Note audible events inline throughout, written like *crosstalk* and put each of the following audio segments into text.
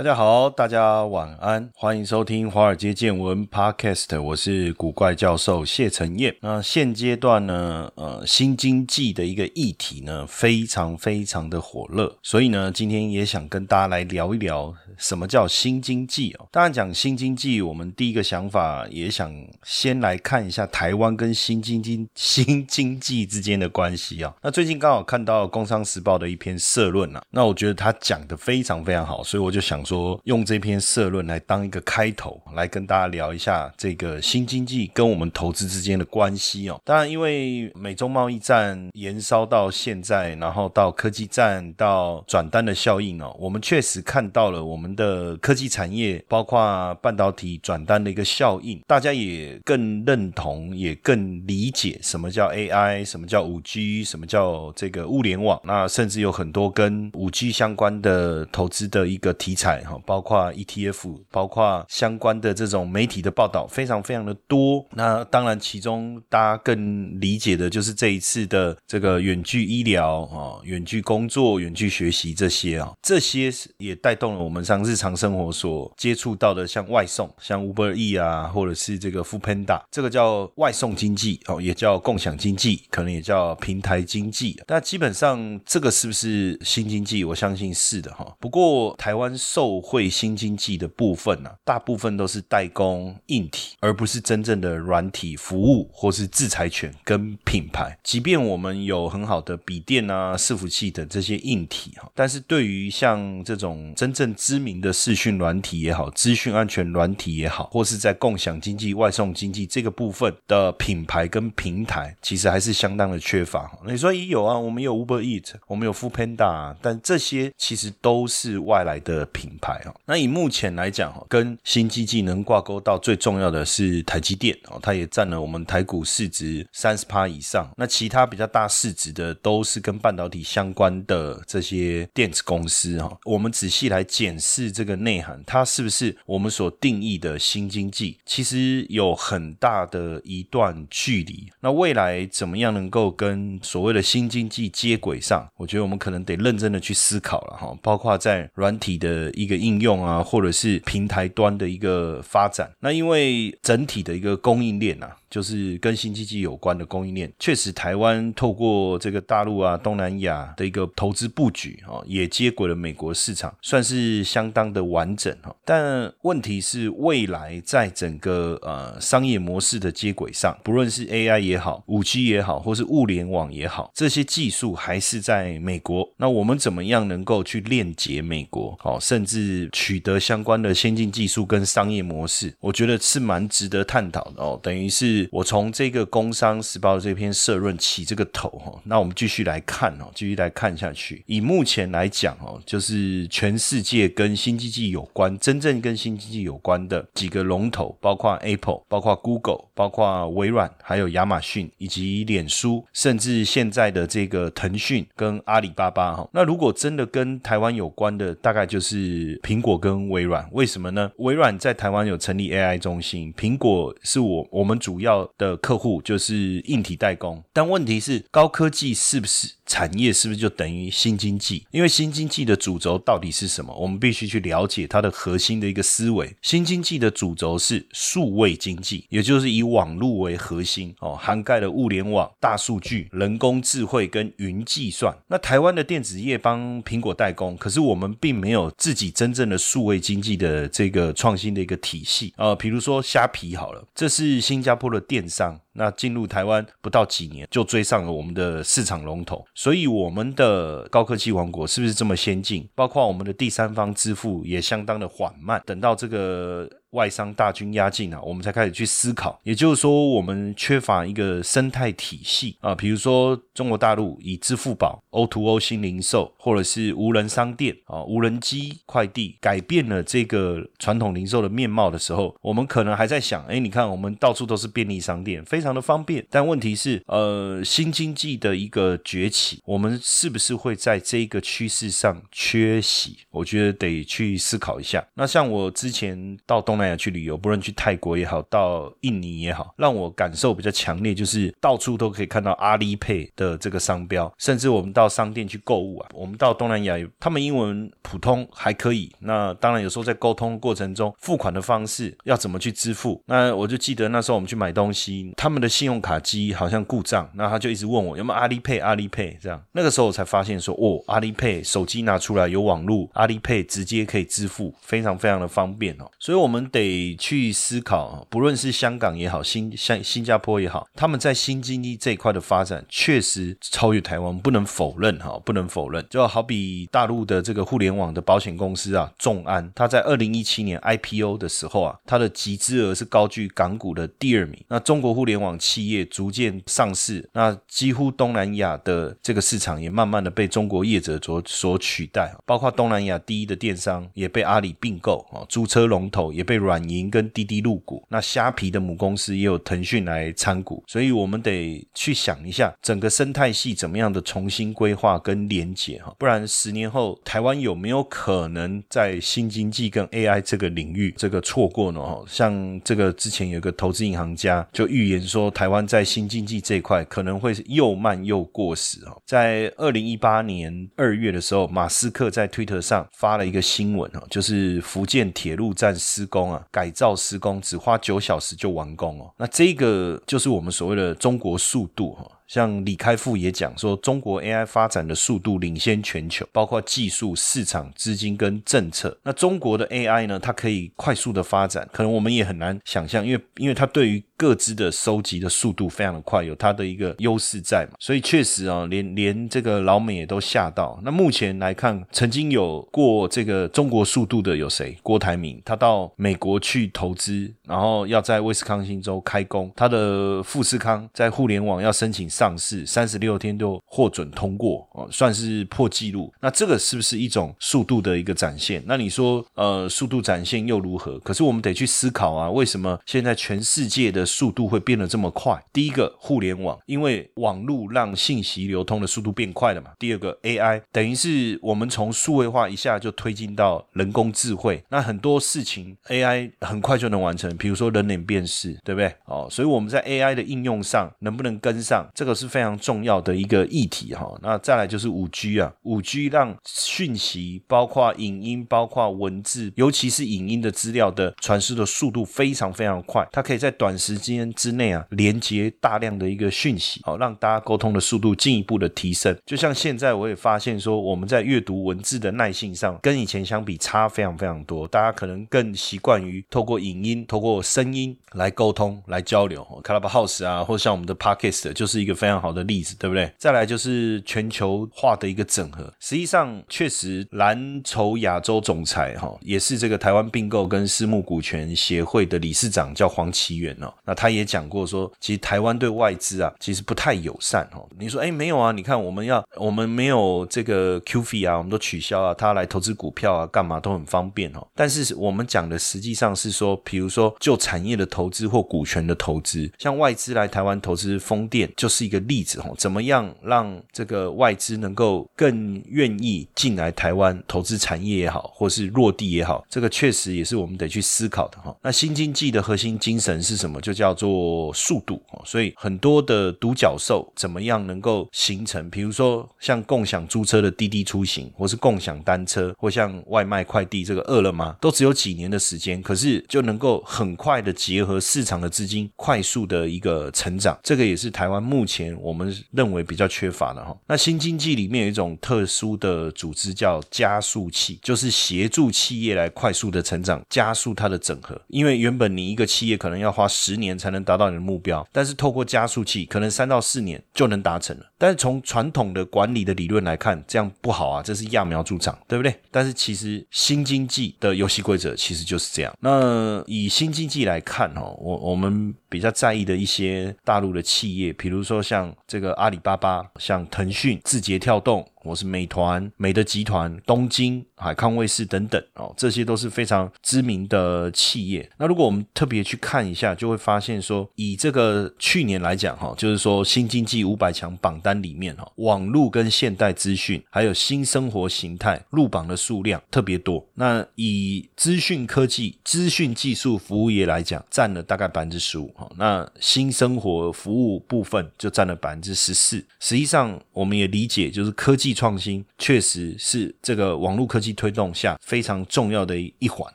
大家好，大家晚安，欢迎收听《华尔街见闻》Podcast，我是古怪教授谢承彦。那现阶段呢，呃，新经济的一个议题呢，非常非常的火热，所以呢，今天也想跟大家来聊一聊什么叫新经济哦。当然讲新经济，我们第一个想法也想先来看一下台湾跟新经济新经济之间的关系啊。那最近刚好看到《工商时报》的一篇社论啊，那我觉得他讲的非常非常好，所以我就想。说用这篇社论来当一个开头，来跟大家聊一下这个新经济跟我们投资之间的关系哦。当然，因为美中贸易战延烧到现在，然后到科技战到转单的效应哦，我们确实看到了我们的科技产业，包括半导体转单的一个效应。大家也更认同，也更理解什么叫 AI，什么叫五 G，什么叫这个物联网。那甚至有很多跟五 G 相关的投资的一个题材。哈，包括 ETF，包括相关的这种媒体的报道，非常非常的多。那当然，其中大家更理解的就是这一次的这个远距医疗啊，远距工作、远距学习这些啊，这些也带动了我们上日常生活所接触到的，像外送，像 Uber E 啊，或者是这个 f o o Panda，这个叫外送经济哦，也叫共享经济，可能也叫平台经济。那基本上，这个是不是新经济？我相信是的哈。不过台湾受受惠新经济的部分呢，大部分都是代工硬体，而不是真正的软体服务或是制裁权跟品牌。即便我们有很好的笔电啊、伺服器等这些硬体哈，但是对于像这种真正知名的视讯软体也好、资讯安全软体也好，或是在共享经济、外送经济这个部分的品牌跟平台，其实还是相当的缺乏。你说也有啊，我们有 Uber Eat，我们有 Food Panda，但这些其实都是外来的品。品牌哦，那以目前来讲哈，跟新基技能挂钩到最重要的是台积电哦，它也占了我们台股市值三十趴以上。那其他比较大市值的都是跟半导体相关的这些电子公司哈。我们仔细来检视这个内涵，它是不是我们所定义的新经济？其实有很大的一段距离。那未来怎么样能够跟所谓的新经济接轨上？我觉得我们可能得认真的去思考了哈，包括在软体的一。个应用啊，或者是平台端的一个发展，那因为整体的一个供应链啊。就是跟新经济有关的供应链，确实台湾透过这个大陆啊、东南亚的一个投资布局啊，也接轨了美国市场，算是相当的完整哈。但问题是，未来在整个呃商业模式的接轨上，不论是 AI 也好、五 G 也好，或是物联网也好，这些技术还是在美国。那我们怎么样能够去链接美国？哦，甚至取得相关的先进技术跟商业模式，我觉得是蛮值得探讨的哦。等于是。我从这个《工商时报》这篇社论起这个头哈，那我们继续来看哦，继续来看下去。以目前来讲哦，就是全世界跟新经济有关、真正跟新经济有关的几个龙头，包括 Apple、包括 Google、包括微软，还有亚马逊以及脸书，甚至现在的这个腾讯跟阿里巴巴哈。那如果真的跟台湾有关的，大概就是苹果跟微软。为什么呢？微软在台湾有成立 AI 中心，苹果是我我们主要。要的客户就是硬体代工，但问题是高科技是不是产业？是不是就等于新经济？因为新经济的主轴到底是什么？我们必须去了解它的核心的一个思维。新经济的主轴是数位经济，也就是以网络为核心哦，涵盖了物联网、大数据、人工智慧跟云计算。那台湾的电子业帮苹果代工，可是我们并没有自己真正的数位经济的这个创新的一个体系啊。比如说虾皮好了，这是新加坡的。电商那进入台湾不到几年就追上了我们的市场龙头，所以我们的高科技王国是不是这么先进？包括我们的第三方支付也相当的缓慢。等到这个外商大军压境啊，我们才开始去思考。也就是说，我们缺乏一个生态体系啊，比如说中国大陆以支付宝、O to O 新零售，或者是无人商店啊、无人机快递，改变了这个传统零售的面貌的时候，我们可能还在想，哎，你看我们到处都是便利商店，非常的方便。但问题是，呃，新经济的一个崛起，我们是不是会在这个趋势上缺席？我觉得得去思考一下。那像我之前到东南亚去旅游，不论去泰国也好，到印尼也好，让我感受比较强烈，就是到处都可以看到阿里 Pay 的这个商标，甚至我们到商店去购物啊，我们到东南亚，他们英文普通还可以。那当然有时候在沟通过程中，付款的方式要怎么去支付？那我就记得那时候我们去买东西，他们的信用卡机好像故障，那他就一直问我有没有阿里 Pay，阿里 Pay 这样。那个时候我才发现说，哦，阿里 Pay 手机拿出来有网络，阿里 Pay 直接可以支付，非常非常的方便哦。所以我们得去思考，不论是香港也好，新像新加坡也好，他们在新经济这一块的发展确实超越台湾，不能否认哈，不能否认。就好比大陆的这个互联网的保险公司啊，众安，它在二零一七年 IPO 的时候啊，它的集资额是高居港股的第二名。那中国互联网企业逐渐上市，那几乎东南亚的这个市场也慢慢的被中国业者所所取代，包括东南亚第一的电商也被阿里并购啊，租车龙头也被软银跟滴滴入股。那虾皮的母公司也有腾讯来参股，所以我们得去想一下整个生态系怎么样的重新规划跟连结哈，不然十年后台湾有没有可能在新经济跟 AI 这个领域这个错过呢？哈，像这个之前有个投资银行家就预言说，台湾在新经济这一块可能会又慢又过时哈。在二零一八年二月的时候，马斯克在推特上发了一个新闻哈，就是福建铁路站施工改造施工只花九小时就完工哦。那这个就是我们所谓的中国速度哈。像李开复也讲说，中国 AI 发展的速度领先全球，包括技术、市场、资金跟政策。那中国的 AI 呢，它可以快速的发展，可能我们也很难想象，因为因为它对于各资的收集的速度非常的快，有它的一个优势在嘛。所以确实啊，连连这个老美也都吓到。那目前来看，曾经有过这个中国速度的有谁？郭台铭，他到美国去投资，然后要在威斯康星州开工。他的富士康在互联网要申请。上市三十六天就获准通过哦，算是破纪录。那这个是不是一种速度的一个展现？那你说，呃，速度展现又如何？可是我们得去思考啊，为什么现在全世界的速度会变得这么快？第一个，互联网，因为网络让信息流通的速度变快了嘛。第二个，AI，等于是我们从数位化一下就推进到人工智慧，那很多事情 AI 很快就能完成，比如说人脸辨识，对不对？哦，所以我们在 AI 的应用上能不能跟上这个？是非常重要的一个议题哈，那再来就是五 G 啊，五 G 让讯息包括影音、包括文字，尤其是影音的资料的传输的速度非常非常快，它可以在短时间之内啊连接大量的一个讯息，好让大家沟通的速度进一步的提升。就像现在我也发现说，我们在阅读文字的耐性上跟以前相比差非常非常多，大家可能更习惯于透过影音、透过声音来沟通、来交流。Clubhouse 啊，或像我们的 Podcast 就是一个。非常好的例子，对不对？再来就是全球化的一个整合。实际上，确实蓝筹亚洲总裁哈，也是这个台湾并购跟私募股权协会的理事长，叫黄奇源哦。那他也讲过说，其实台湾对外资啊，其实不太友善哦。你说，哎，没有啊？你看，我们要我们没有这个 Q f 啊，我们都取消啊，他来投资股票啊，干嘛都很方便哦。但是我们讲的实际上是说，比如说就产业的投资或股权的投资，像外资来台湾投资风电，就是是。一个例子哈，怎么样让这个外资能够更愿意进来台湾投资产业也好，或是落地也好，这个确实也是我们得去思考的哈。那新经济的核心精神是什么？就叫做速度所以很多的独角兽怎么样能够形成？比如说像共享租车的滴滴出行，或是共享单车，或像外卖快递这个饿了么，都只有几年的时间，可是就能够很快的结合市场的资金，快速的一个成长。这个也是台湾目前。前我们认为比较缺乏的哈。那新经济里面有一种特殊的组织叫加速器，就是协助企业来快速的成长，加速它的整合。因为原本你一个企业可能要花十年才能达到你的目标，但是透过加速器，可能三到四年就能达成了。但是从传统的管理的理论来看，这样不好啊，这是揠苗助长，对不对？但是其实新经济的游戏规则其实就是这样。那以新经济来看哦，我我们比较在意的一些大陆的企业，比如说像这个阿里巴巴、像腾讯、字节跳动。我是美团、美的集团、东京、海康卫视等等哦，这些都是非常知名的企业。那如果我们特别去看一下，就会发现说，以这个去年来讲哈，就是说新经济五百强榜单里面哈，网络跟现代资讯还有新生活形态入榜的数量特别多。那以资讯科技、资讯技术服务业来讲，占了大概百分之十五哈。那新生活服务部分就占了百分之十四。实际上，我们也理解，就是科技。创新确实是这个网络科技推动下非常重要的一环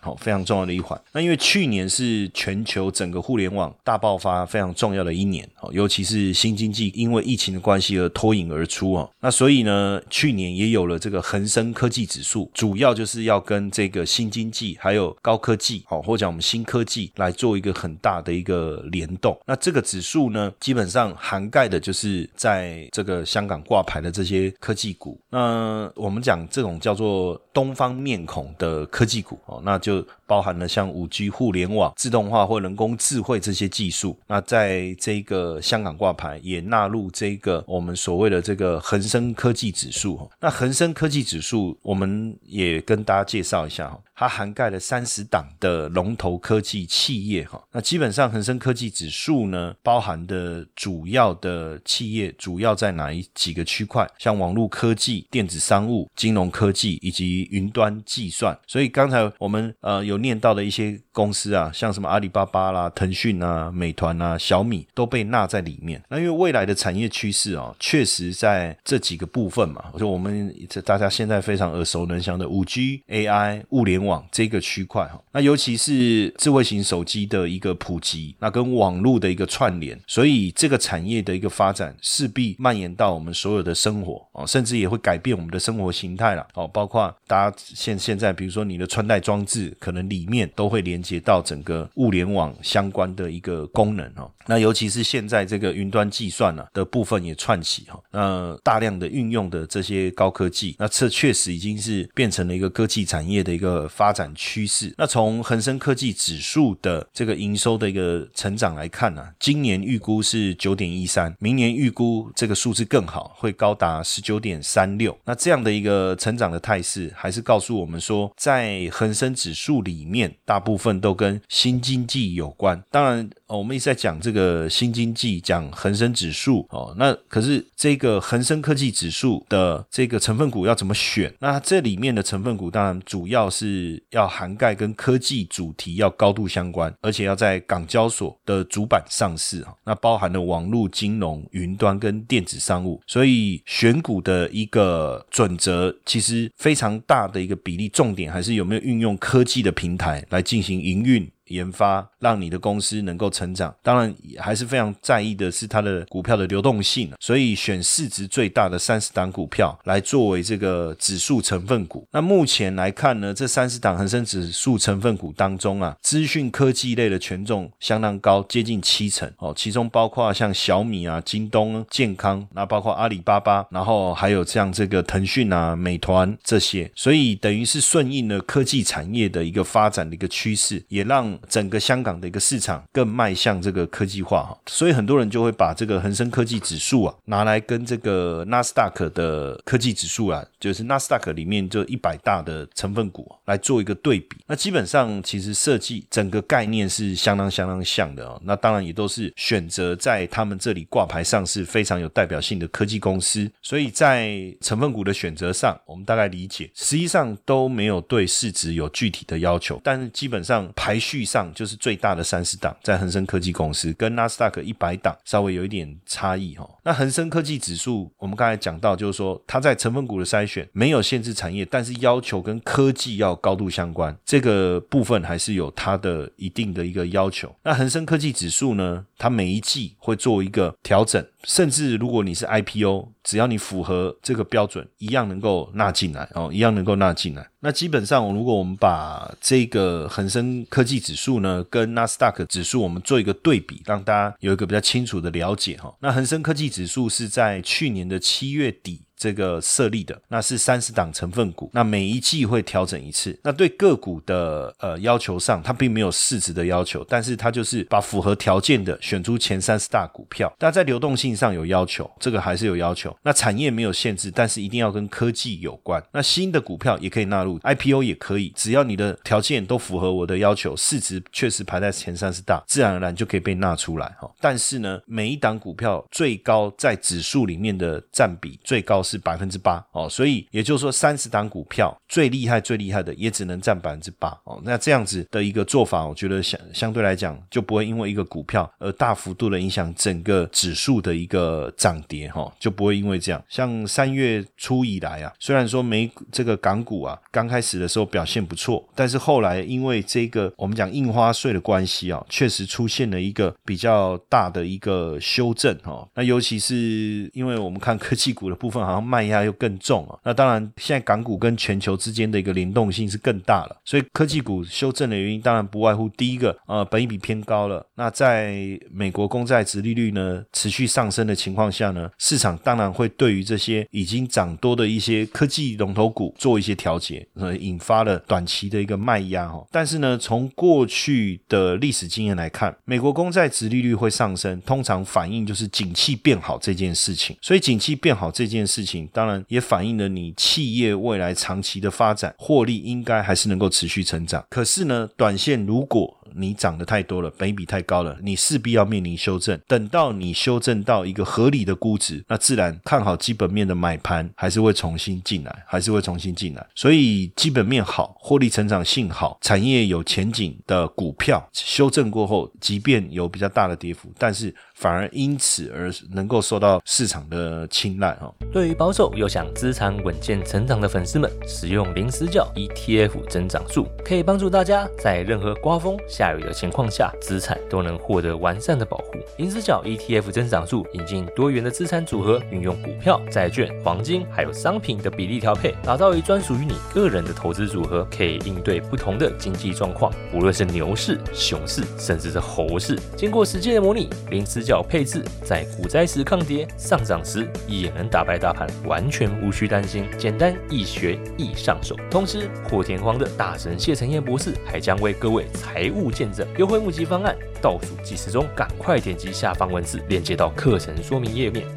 哈，非常重要的一环。那因为去年是全球整个互联网大爆发非常重要的一年哦，尤其是新经济因为疫情的关系而脱颖而出哦。那所以呢，去年也有了这个恒生科技指数，主要就是要跟这个新经济还有高科技哦，或者我们新科技来做一个很大的一个联动。那这个指数呢，基本上涵盖的就是在这个香港挂牌的这些科技股。那我们讲这种叫做东方面孔的科技股哦，那就包含了像五 G、互联网、自动化或人工智慧这些技术。那在这个香港挂牌也纳入这个我们所谓的这个恒生科技指数。那恒生科技指数，我们也跟大家介绍一下哈。它涵盖了三十档的龙头科技企业，哈，那基本上恒生科技指数呢，包含的主要的企业主要在哪一几个区块？像网络科技、电子商务、金融科技以及云端计算。所以刚才我们呃有念到的一些公司啊，像什么阿里巴巴啦、腾讯啊、美团啊、小米都被纳在里面。那因为未来的产业趋势啊，确实在这几个部分嘛，就我们这大家现在非常耳熟能详的五 G、AI、物联。网这个区块哈，那尤其是智慧型手机的一个普及，那跟网络的一个串联，所以这个产业的一个发展势必蔓延到我们所有的生活哦，甚至也会改变我们的生活形态了哦。包括大家现现在，比如说你的穿戴装置，可能里面都会连接到整个物联网相关的一个功能哦。那尤其是现在这个云端计算呢的部分也串起哈，那大量的运用的这些高科技，那这确实已经是变成了一个科技产业的一个。发展趋势。那从恒生科技指数的这个营收的一个成长来看呢，今年预估是九点一三，明年预估这个数字更好，会高达十九点三六。那这样的一个成长的态势，还是告诉我们说，在恒生指数里面，大部分都跟新经济有关。当然。哦，我们一直在讲这个新经济，讲恒生指数哦。那可是这个恒生科技指数的这个成分股要怎么选？那这里面的成分股当然主要是要涵盖跟科技主题要高度相关，而且要在港交所的主板上市啊。那包含了网络金融、云端跟电子商务，所以选股的一个准则其实非常大的一个比例，重点还是有没有运用科技的平台来进行营运。研发让你的公司能够成长，当然还是非常在意的是它的股票的流动性，所以选市值最大的三十档股票来作为这个指数成分股。那目前来看呢，这三十档恒生指数成分股当中啊，资讯科技类的权重相当高，接近七成哦，其中包括像小米啊、京东、健康，那包括阿里巴巴，然后还有像这个腾讯啊、美团这些，所以等于是顺应了科技产业的一个发展的一个趋势，也让整个香港的一个市场更迈向这个科技化哈，所以很多人就会把这个恒生科技指数啊拿来跟这个纳斯达克的科技指数啊，就是纳斯达克里面就一百大的成分股来做一个对比。那基本上其实设计整个概念是相当相当像的哦。那当然也都是选择在他们这里挂牌上市非常有代表性的科技公司，所以在成分股的选择上，我们大概理解，实际上都没有对市值有具体的要求，但是基本上排序。上就是最大的三十档，在恒生科技公司跟纳斯达克一百档稍微有一点差异哈。那恒生科技指数，我们刚才讲到，就是说它在成分股的筛选没有限制产业，但是要求跟科技要高度相关，这个部分还是有它的一定的一个要求。那恒生科技指数呢，它每一季会做一个调整。甚至如果你是 IPO，只要你符合这个标准，一样能够纳进来哦，一样能够纳进来。那基本上，如果我们把这个恒生科技指数呢，跟纳斯达克指数我们做一个对比，让大家有一个比较清楚的了解哈。那恒生科技指数是在去年的七月底。这个设立的那是三十档成分股，那每一季会调整一次。那对个股的呃要求上，它并没有市值的要求，但是它就是把符合条件的选出前三十大股票。但在流动性上有要求，这个还是有要求。那产业没有限制，但是一定要跟科技有关。那新的股票也可以纳入 IPO 也可以，只要你的条件都符合我的要求，市值确实排在前三十大，自然而然就可以被纳出来哈。但是呢，每一档股票最高在指数里面的占比最高。是百分之八哦，所以也就是说，三十档股票最厉害、最厉害的也只能占百分之八哦。那这样子的一个做法，我觉得相相对来讲就不会因为一个股票而大幅度的影响整个指数的一个涨跌哈，就不会因为这样。像三月初以来啊，虽然说美这个港股啊刚开始的时候表现不错，但是后来因为这个我们讲印花税的关系啊，确实出现了一个比较大的一个修正哈。那尤其是因为我们看科技股的部分哈。然后卖压又更重啊，那当然现在港股跟全球之间的一个联动性是更大了，所以科技股修正的原因当然不外乎第一个，呃，本益比偏高了。那在美国公债值利率呢持续上升的情况下呢，市场当然会对于这些已经涨多的一些科技龙头股做一些调节，呃，引发了短期的一个卖压哈。但是呢，从过去的历史经验来看，美国公债值利率会上升，通常反映就是景气变好这件事情。所以景气变好这件事。情当然也反映了你企业未来长期的发展，获利应该还是能够持续成长。可是呢，短线如果你涨得太多了，本比太高了，你势必要面临修正。等到你修正到一个合理的估值，那自然看好基本面的买盘还是会重新进来，还是会重新进来。所以基本面好，获利成长性好，产业有前景的股票，修正过后，即便有比较大的跌幅，但是。反而因此而能够受到市场的青睐哈。对于保守又想资产稳健成长的粉丝们，使用零死角 ETF 增长术可以帮助大家在任何刮风下雨的情况下，资产都能获得完善的保护。零死角 ETF 增长术引进多元的资产组合，运用股票、债券、黄金还有商品的比例调配，打造一专属于你个人的投资组合，可以应对不同的经济状况，无论是牛市、熊市，甚至是猴市。经过实际的模拟，零死角配置在股灾时抗跌，上涨时也能打败大盘，完全无需担心。简单易学易上手。同时，破天荒的大神谢承彦博士还将为各位财务 *laughs* 见证优惠募集方案，倒数计时中，赶快点击下方文字链接到课程说明页面。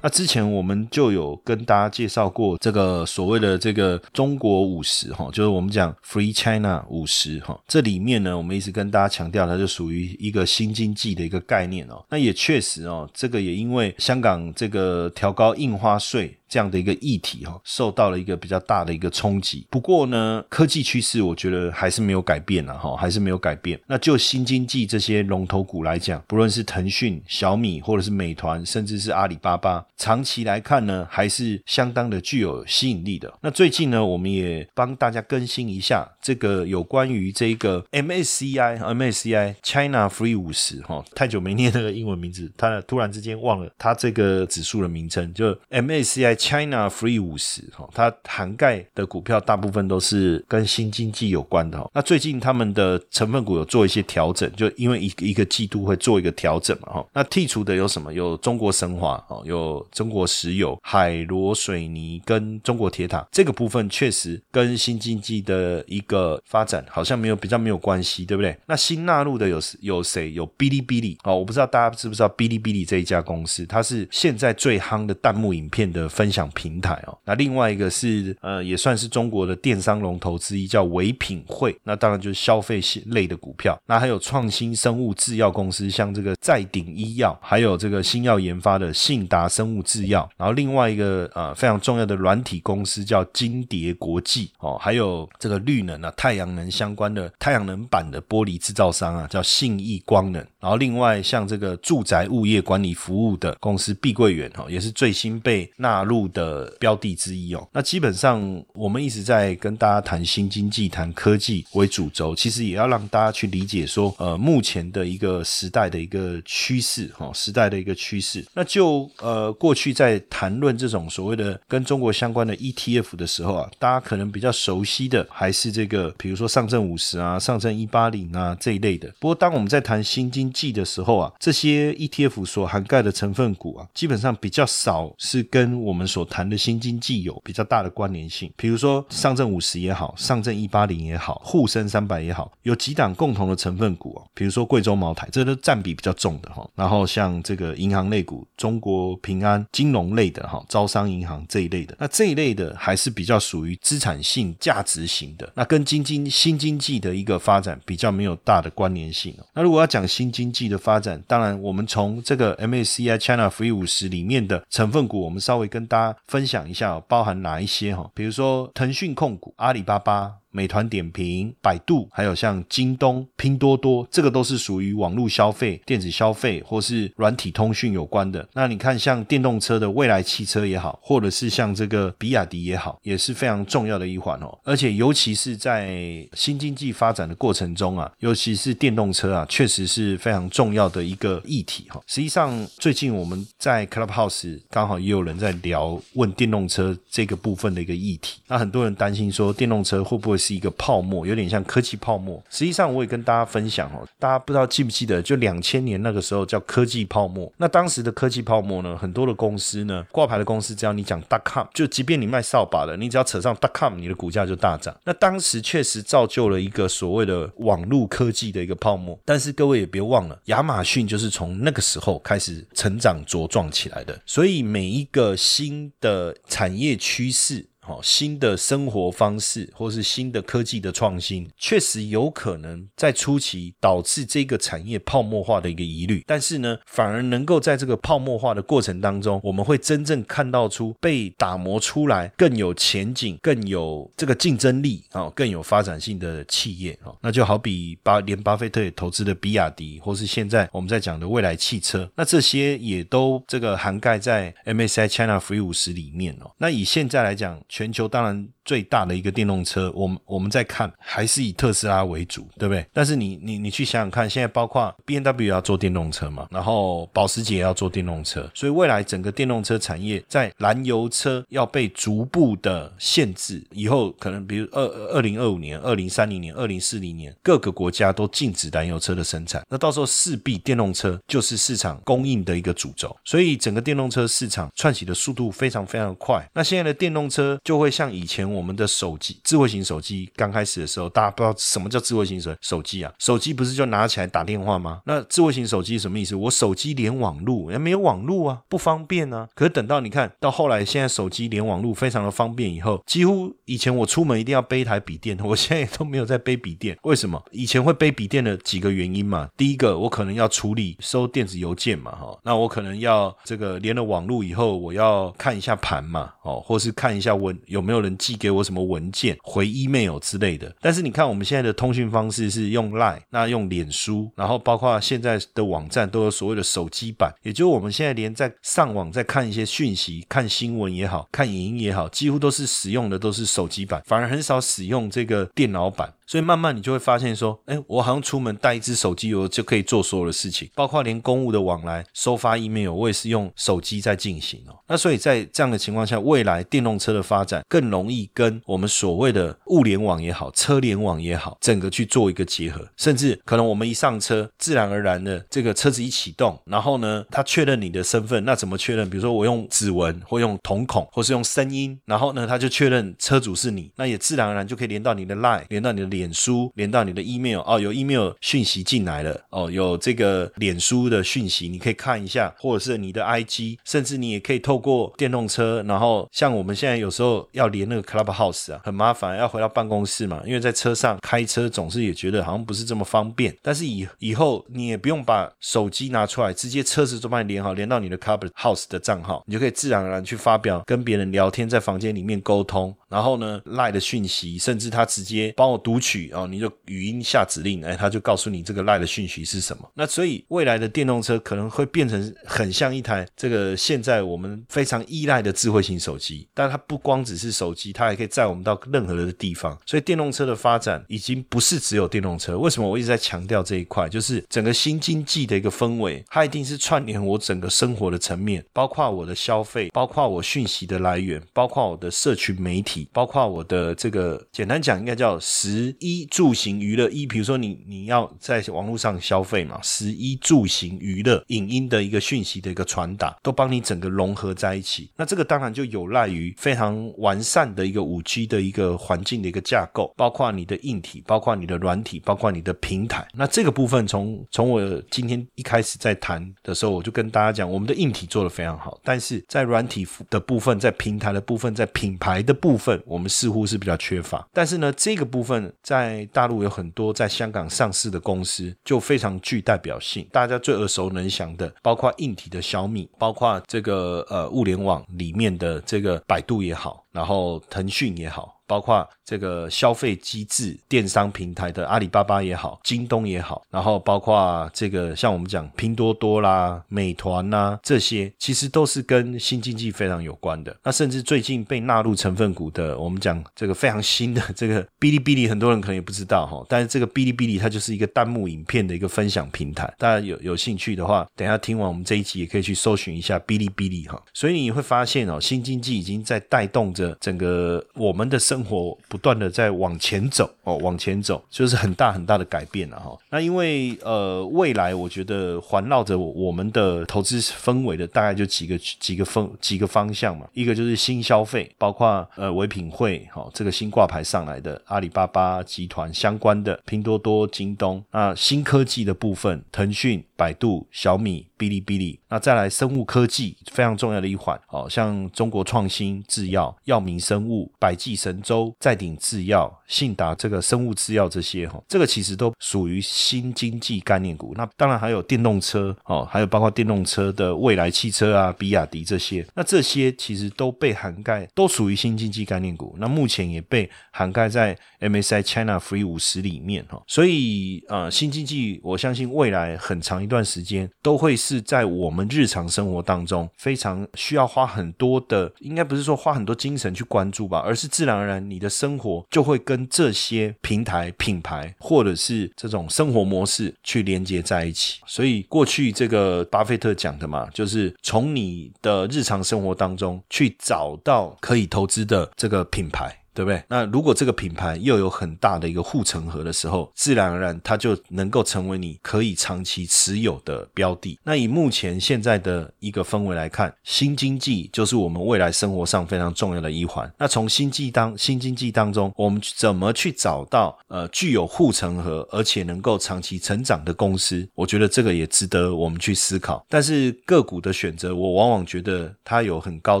那之前我们就有跟大家介绍过这个所谓的这个中国五十哈，就是我们讲 Free China 五十哈，这里面呢，我们一直跟大家强调，它就属于一个新经济的一个概念哦。那也确实哦，这个也因为香港这个调高印花税。这样的一个议题哈，受到了一个比较大的一个冲击。不过呢，科技趋势我觉得还是没有改变了哈，还是没有改变。那就新经济这些龙头股来讲，不论是腾讯、小米，或者是美团，甚至是阿里巴巴，长期来看呢，还是相当的具有吸引力的。那最近呢，我们也帮大家更新一下这个有关于这个 MSCI MSCI China Free 五十哈，太久没念那个英文名字，它突然之间忘了它这个指数的名称，就 MSCI。China Free 五十哈，它涵盖的股票大部分都是跟新经济有关的哈。那最近他们的成分股有做一些调整，就因为一一个季度会做一个调整嘛哈。那剔除的有什么？有中国神华哦，有中国石油、海螺水泥跟中国铁塔。这个部分确实跟新经济的一个发展好像没有比较没有关系，对不对？那新纳入的有有谁？有哔哩哔哩哦，我不知道大家知不知道哔哩哔哩这一家公司，它是现在最夯的弹幕影片的分。分享平台哦，那另外一个是呃，也算是中国的电商龙头之一，叫唯品会。那当然就是消费类的股票。那还有创新生物制药公司，像这个在鼎医药，还有这个新药研发的信达生物制药。然后另外一个呃非常重要的软体公司叫金蝶国际哦，还有这个绿能啊，太阳能相关的太阳能板的玻璃制造商啊，叫信义光能。然后另外像这个住宅物业管理服务的公司碧桂园哦，也是最新被纳入。入的标的之一哦。那基本上我们一直在跟大家谈新经济、谈科技为主轴，其实也要让大家去理解说，呃，目前的一个时代的一个趋势哈，时代的一个趋势。那就呃，过去在谈论这种所谓的跟中国相关的 ETF 的时候啊，大家可能比较熟悉的还是这个，比如说上证五十啊、上证一八零啊这一类的。不过当我们在谈新经济的时候啊，这些 ETF 所涵盖的成分股啊，基本上比较少是跟我们所谈的新经济有比较大的关联性。比如说上证五十也好，上证一八零也好，沪深三百也好，有几档共同的成分股哦，比如说贵州茅台，这都占比比较重的哈。然后像这个银行类股，中国平安金融类的哈，招商银行这一类的，那这一类的还是比较属于资产性价值型的，那跟经济新经济的一个发展比较没有大的关联性哦。那如果要讲新经济的发展，当然我们从这个 MSCI China Free 五十里面的成分股，我们稍微跟大家分享一下，包含哪一些哈？比如说腾讯控股、阿里巴巴。美团点评、百度，还有像京东、拼多多，这个都是属于网络消费、电子消费或是软体通讯有关的。那你看，像电动车的未来汽车也好，或者是像这个比亚迪也好，也是非常重要的一环哦。而且，尤其是在新经济发展的过程中啊，尤其是电动车啊，确实是非常重要的一个议题哈。实际上，最近我们在 Clubhouse 刚好也有人在聊问电动车这个部分的一个议题。那很多人担心说，电动车会不会？是一个泡沫，有点像科技泡沫。实际上，我也跟大家分享哦，大家不知道记不记得，就两千年那个时候叫科技泡沫。那当时的科技泡沫呢，很多的公司呢，挂牌的公司，只要你讲 .com，就即便你卖扫把的，你只要扯上 .com，你的股价就大涨。那当时确实造就了一个所谓的网络科技的一个泡沫。但是各位也别忘了，亚马逊就是从那个时候开始成长茁壮起来的。所以每一个新的产业趋势。好，新的生活方式，或是新的科技的创新，确实有可能在初期导致这个产业泡沫化的一个疑虑。但是呢，反而能够在这个泡沫化的过程当中，我们会真正看到出被打磨出来更有前景、更有这个竞争力啊、更有发展性的企业啊。那就好比巴连巴菲特也投资的比亚迪，或是现在我们在讲的未来汽车，那这些也都这个涵盖在 MSCI China Free 五十里面哦。那以现在来讲，全球当然最大的一个电动车，我们我们在看还是以特斯拉为主，对不对？但是你你你去想想看，现在包括 B N W 要做电动车嘛，然后保时捷要做电动车，所以未来整个电动车产业在燃油车要被逐步的限制，以后可能比如二二零二五年、二零三零年、二零四零年，各个国家都禁止燃油车的生产，那到时候势必电动车就是市场供应的一个主轴，所以整个电动车市场串起的速度非常非常快。那现在的电动车。就会像以前我们的手机，智慧型手机刚开始的时候，大家不知道什么叫智慧型手手机啊？手机不是就拿起来打电话吗？那智慧型手机什么意思？我手机连网络，也没有网络啊，不方便啊。可是等到你看到后来，现在手机连网络非常的方便以后，几乎以前我出门一定要背一台笔电，我现在也都没有在背笔电。为什么？以前会背笔电的几个原因嘛。第一个，我可能要处理收电子邮件嘛，哈，那我可能要这个连了网络以后，我要看一下盘嘛，哦，或是看一下文。有没有人寄给给我什么文件、回 email 之类的？但是你看，我们现在的通讯方式是用 Line，那用脸书，然后包括现在的网站都有所谓的手机版，也就是我们现在连在上网在看一些讯息、看新闻也好看影音也好，几乎都是使用的都是手机版，反而很少使用这个电脑版。所以慢慢你就会发现说，哎，我好像出门带一只手机，我就可以做所有的事情，包括连公务的往来、收发 email，我也是用手机在进行哦。那所以在这样的情况下，未来电动车的发展更容易跟我们所谓的物联网也好、车联网也好，整个去做一个结合，甚至可能我们一上车，自然而然的这个车子一启动，然后呢，它确认你的身份，那怎么确认？比如说我用指纹，或用瞳孔，或是用声音，然后呢，它就确认车主是你，那也自然而然就可以连到你的 line，连到你的。脸书连到你的 email 哦，有 email 讯息进来了哦，有这个脸书的讯息，你可以看一下，或者是你的 IG，甚至你也可以透过电动车，然后像我们现在有时候要连那个 Club Clubhouse 啊，很麻烦，要回到办公室嘛，因为在车上开车总是也觉得好像不是这么方便。但是以以后你也不用把手机拿出来，直接车子就帮你连好，连到你的 Clubhouse 的账号，你就可以自然而然去发表跟别人聊天，在房间里面沟通。然后呢，赖的讯息，甚至他直接帮我读取哦，你就语音下指令，哎，他就告诉你这个赖的讯息是什么。那所以未来的电动车可能会变成很像一台这个现在我们非常依赖的智慧型手机，但它不光只是手机，它还可以载我们到任何的地方。所以电动车的发展已经不是只有电动车。为什么我一直在强调这一块？就是整个新经济的一个氛围，它一定是串联我整个生活的层面，包括我的消费，包括我讯息的来源，包括我的社群媒体。包括我的这个，简单讲应该叫食衣住行娱乐一，比如说你你要在网络上消费嘛，食衣住行娱乐影音的一个讯息的一个传达，都帮你整个融合在一起。那这个当然就有赖于非常完善的一个五 G 的一个环境的一个架构，包括你的硬体，包括你的软体，包括你的平台。那这个部分从从我今天一开始在谈的时候，我就跟大家讲，我们的硬体做得非常好，但是在软体的部分，在平台的部分，在品牌的部分。我们似乎是比较缺乏，但是呢，这个部分在大陆有很多在香港上市的公司就非常具代表性，大家最耳熟能详的，包括硬体的小米，包括这个呃物联网里面的这个百度也好，然后腾讯也好。包括这个消费机制、电商平台的阿里巴巴也好，京东也好，然后包括这个像我们讲拼多多啦、美团呐，这些其实都是跟新经济非常有关的。那甚至最近被纳入成分股的，我们讲这个非常新的这个哔哩哔哩，很多人可能也不知道哈。但是这个哔哩哔哩它就是一个弹幕影片的一个分享平台，大家有有兴趣的话，等下听完我们这一集也可以去搜寻一下哔哩哔哩哈。所以你会发现哦，新经济已经在带动着整个我们的生。生活不断的在往前走哦，往前走就是很大很大的改变了哈。那因为呃，未来我觉得环绕着我们的投资氛围的大概就几个几个方几个方向嘛。一个就是新消费，包括呃唯品会哈这个新挂牌上来的阿里巴巴集团相关的拼多多、京东啊，新科技的部分，腾讯。百度、小米、哔哩哔哩，那再来生物科技非常重要的一环，哦，像中国创新制药、药明生物、百济神州、再鼎制药、信达这个生物制药这些，哈，这个其实都属于新经济概念股。那当然还有电动车，哦，还有包括电动车的未来汽车啊，比亚迪这些，那这些其实都被涵盖，都属于新经济概念股。那目前也被涵盖在 MSI China Free 五十里面，哈，所以呃，新经济我相信未来很长。一段时间都会是在我们日常生活当中非常需要花很多的，应该不是说花很多精神去关注吧，而是自然而然你的生活就会跟这些平台、品牌或者是这种生活模式去连接在一起。所以过去这个巴菲特讲的嘛，就是从你的日常生活当中去找到可以投资的这个品牌。对不对？那如果这个品牌又有很大的一个护城河的时候，自然而然它就能够成为你可以长期持有的标的。那以目前现在的一个氛围来看，新经济就是我们未来生活上非常重要的一环。那从新济当新经济当中，我们怎么去找到呃具有护城河而且能够长期成长的公司？我觉得这个也值得我们去思考。但是个股的选择，我往往觉得它有很高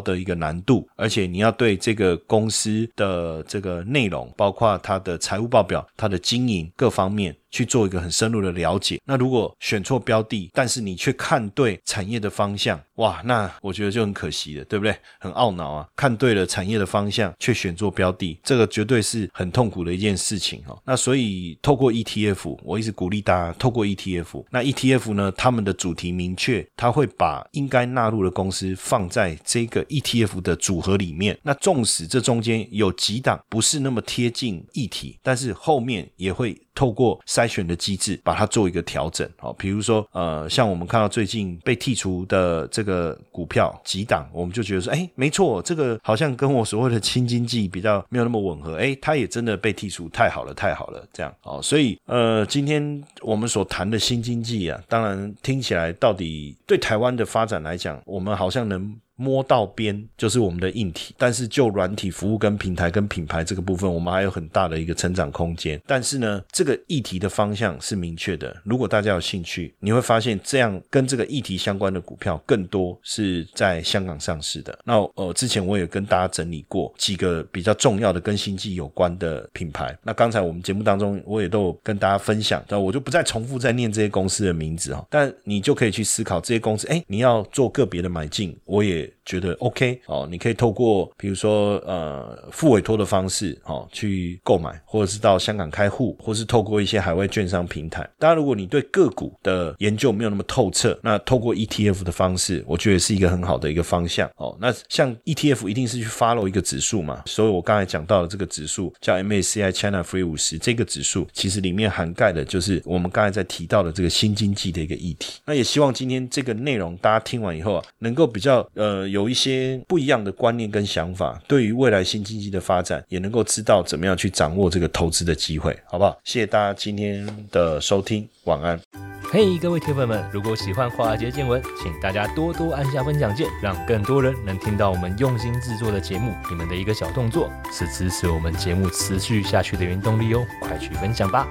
的一个难度，而且你要对这个公司的。呃，这个内容包括它的财务报表、它的经营各方面。去做一个很深入的了解。那如果选错标的，但是你却看对产业的方向，哇，那我觉得就很可惜了，对不对？很懊恼啊！看对了产业的方向，却选错标的，这个绝对是很痛苦的一件事情哈。那所以透过 ETF，我一直鼓励大家透过 ETF。那 ETF 呢，他们的主题明确，他会把应该纳入的公司放在这个 ETF 的组合里面。那纵使这中间有几档不是那么贴近议题，但是后面也会。透过筛选的机制，把它做一个调整。好，比如说，呃，像我们看到最近被剔除的这个股票几档，我们就觉得说，哎，没错，这个好像跟我所谓的新经济比较没有那么吻合。哎，它也真的被剔除，太好了，太好了，这样。哦，所以，呃，今天我们所谈的新经济啊，当然听起来到底对台湾的发展来讲，我们好像能。摸到边就是我们的硬体，但是就软体服务跟平台跟品牌这个部分，我们还有很大的一个成长空间。但是呢，这个议题的方向是明确的。如果大家有兴趣，你会发现这样跟这个议题相关的股票更多是在香港上市的。那呃，之前我也跟大家整理过几个比较重要的跟新纪有关的品牌。那刚才我们节目当中我也都有跟大家分享，那我就不再重复再念这些公司的名字哈。但你就可以去思考这些公司，哎，你要做个别的买进，我也觉得 OK 哦。你可以透过比如说呃付委托的方式哦去购买，或者是到香港开户，或是透过一些海外券商平台。当然，如果你对个股的研究没有那么透彻，那透过 ETF 的方式，我觉得是一个很好的一个方向哦。那像 ETF 一定是去 follow 一个指数嘛，所以我刚才讲到的这个指数叫 MACI China Free 五十，这个指数其实里面涵盖的就是我们刚才在提到的这个新经济的一个议题。那也希望今天这个内容大家听完以后啊，能够比较呃有一些不一样的观念跟想法，对于未来新经济的发展也能够知道怎么样去掌握这个投资的机会，好不好？谢谢大家今天的收听，晚安。嘿，各位铁粉们，如果喜欢华尔街见闻，请大家多多按下分享键，让更多人能听到我们用心制作的节目。你们的一个小动作，是支持我们节目持续下去的原动力哦，快去分享吧！